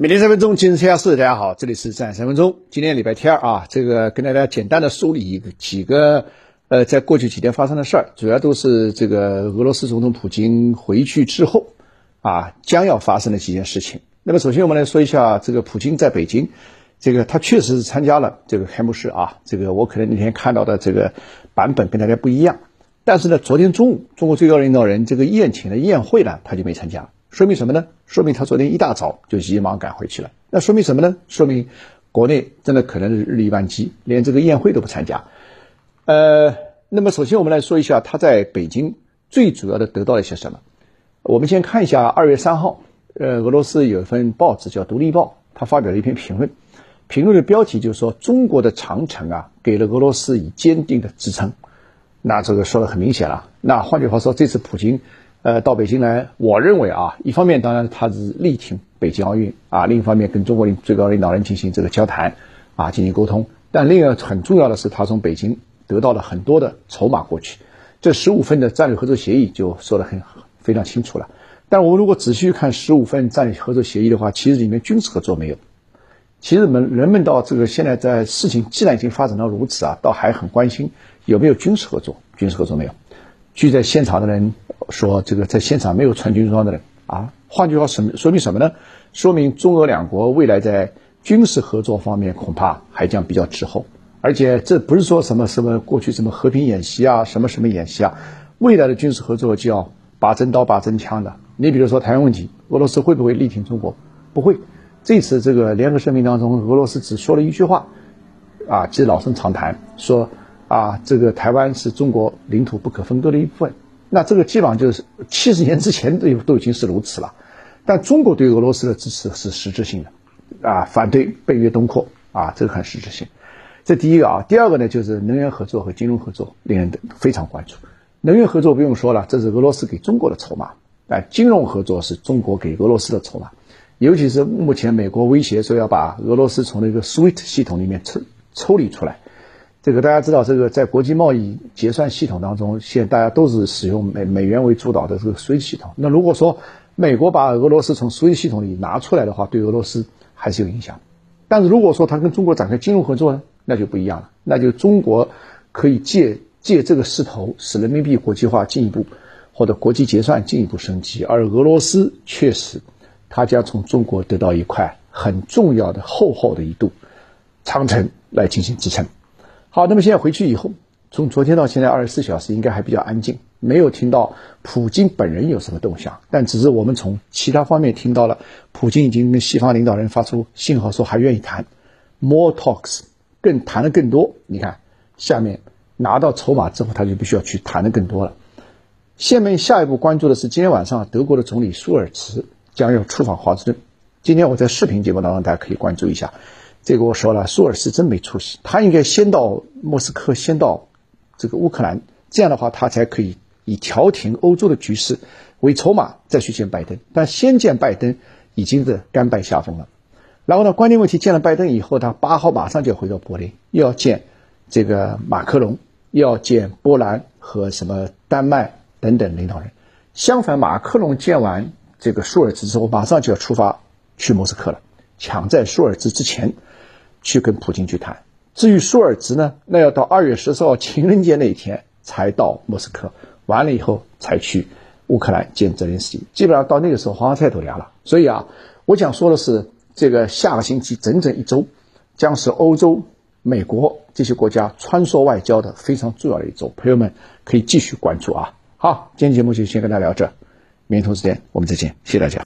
每天三分钟，今日天下事。大家好，这里是站三分钟。今天礼拜天啊，这个跟大家简单的梳理一个几个呃，在过去几天发生的事儿，主要都是这个俄罗斯总统普京回去之后啊，将要发生的几件事情。那么首先我们来说一下这个普京在北京，这个他确实是参加了这个开幕式啊。这个我可能那天看到的这个版本跟大家不一样，但是呢，昨天中午中国最高领导人这个宴请的宴会呢，他就没参加。说明什么呢？说明他昨天一大早就急忙赶回去了。那说明什么呢？说明国内真的可能是日理万机，连这个宴会都不参加。呃，那么首先我们来说一下他在北京最主要的得到了些什么。我们先看一下二月三号，呃，俄罗斯有一份报纸叫《独立报》，他发表了一篇评论，评论的标题就是说中国的长城啊，给了俄罗斯以坚定的支撑。那这个说的很明显了。那换句话说，这次普京。呃，到北京来，我认为啊，一方面当然他是力挺北京奥运啊，另一方面跟中国领最高领导人进行这个交谈啊，进行沟通。但另一个很重要的是，他从北京得到了很多的筹码过去。这十五份的战略合作协议就说的很非常清楚了。但我们如果仔细看十五份战略合作协议的话，其实里面军事合作没有。其实们人们到这个现在在事情既然已经发展到如此啊，倒还很关心有没有军事合作。军事合作没有。据在现场的人。说这个在现场没有穿军装的人啊，换句话什么说明什么呢？说明中俄两国未来在军事合作方面恐怕还将比较滞后，而且这不是说什么什么过去什么和平演习啊，什么什么演习啊，未来的军事合作就要拔真刀拔真枪的。你比如说台湾问题，俄罗斯会不会力挺中国？不会。这次这个联合声明当中，俄罗斯只说了一句话，啊，其实老生常谈，说啊，这个台湾是中国领土不可分割的一部分。那这个基本上就是七十年之前都都已经是如此了，但中国对俄罗斯的支持是实质性的，啊，反对北约东扩啊，这个很实质性。这第一个啊，第二个呢就是能源合作和金融合作，令人非常关注。能源合作不用说了，这是俄罗斯给中国的筹码，哎，金融合作是中国给俄罗斯的筹码，尤其是目前美国威胁说要把俄罗斯从那个 SWIFT 系统里面抽抽离出来。这个大家知道，这个在国际贸易结算系统当中，现大家都是使用美美元为主导的这个 SWIFT 系统。那如果说美国把俄罗斯从 SWIFT 系统里拿出来的话，对俄罗斯还是有影响。但是如果说他跟中国展开金融合作呢，那就不一样了。那就中国可以借借这个势头，使人民币国际化进一步，或者国际结算进一步升级。而俄罗斯确实，它将从中国得到一块很重要的厚厚的一堵长城来进行支撑。好，那么现在回去以后，从昨天到现在二十四小时应该还比较安静，没有听到普京本人有什么动向，但只是我们从其他方面听到了，普京已经跟西方领导人发出信号，说还愿意谈，more talks，更谈的更多。你看，下面拿到筹码之后，他就必须要去谈的更多了。下面下一步关注的是今天晚上德国的总理舒尔茨将要出访华盛顿，今天我在视频节目当中大家可以关注一下。这个我说了，舒尔茨真没出息，他应该先到莫斯科，先到这个乌克兰，这样的话他才可以以调停欧洲的局势为筹码，再去见拜登。但先见拜登已经是甘拜下风了。然后呢，关键问题见了拜登以后，他八号马上就要回到柏林，又要见这个马克龙，又要见波兰和什么丹麦等等领导人。相反，马克龙见完这个舒尔茨之后，马上就要出发去莫斯科了，抢在舒尔茨之前。去跟普京去谈。至于舒尔茨呢，那要到二月十四号情人节那一天才到莫斯科，完了以后才去乌克兰见泽连斯基。基本上到那个时候，黄花菜都凉了。所以啊，我想说的是，这个下个星期整整一周，将是欧洲、美国这些国家穿梭外交的非常重要的一周。朋友们可以继续关注啊。好，今天节目就先跟大家聊这，明天同时间我们再见，谢谢大家。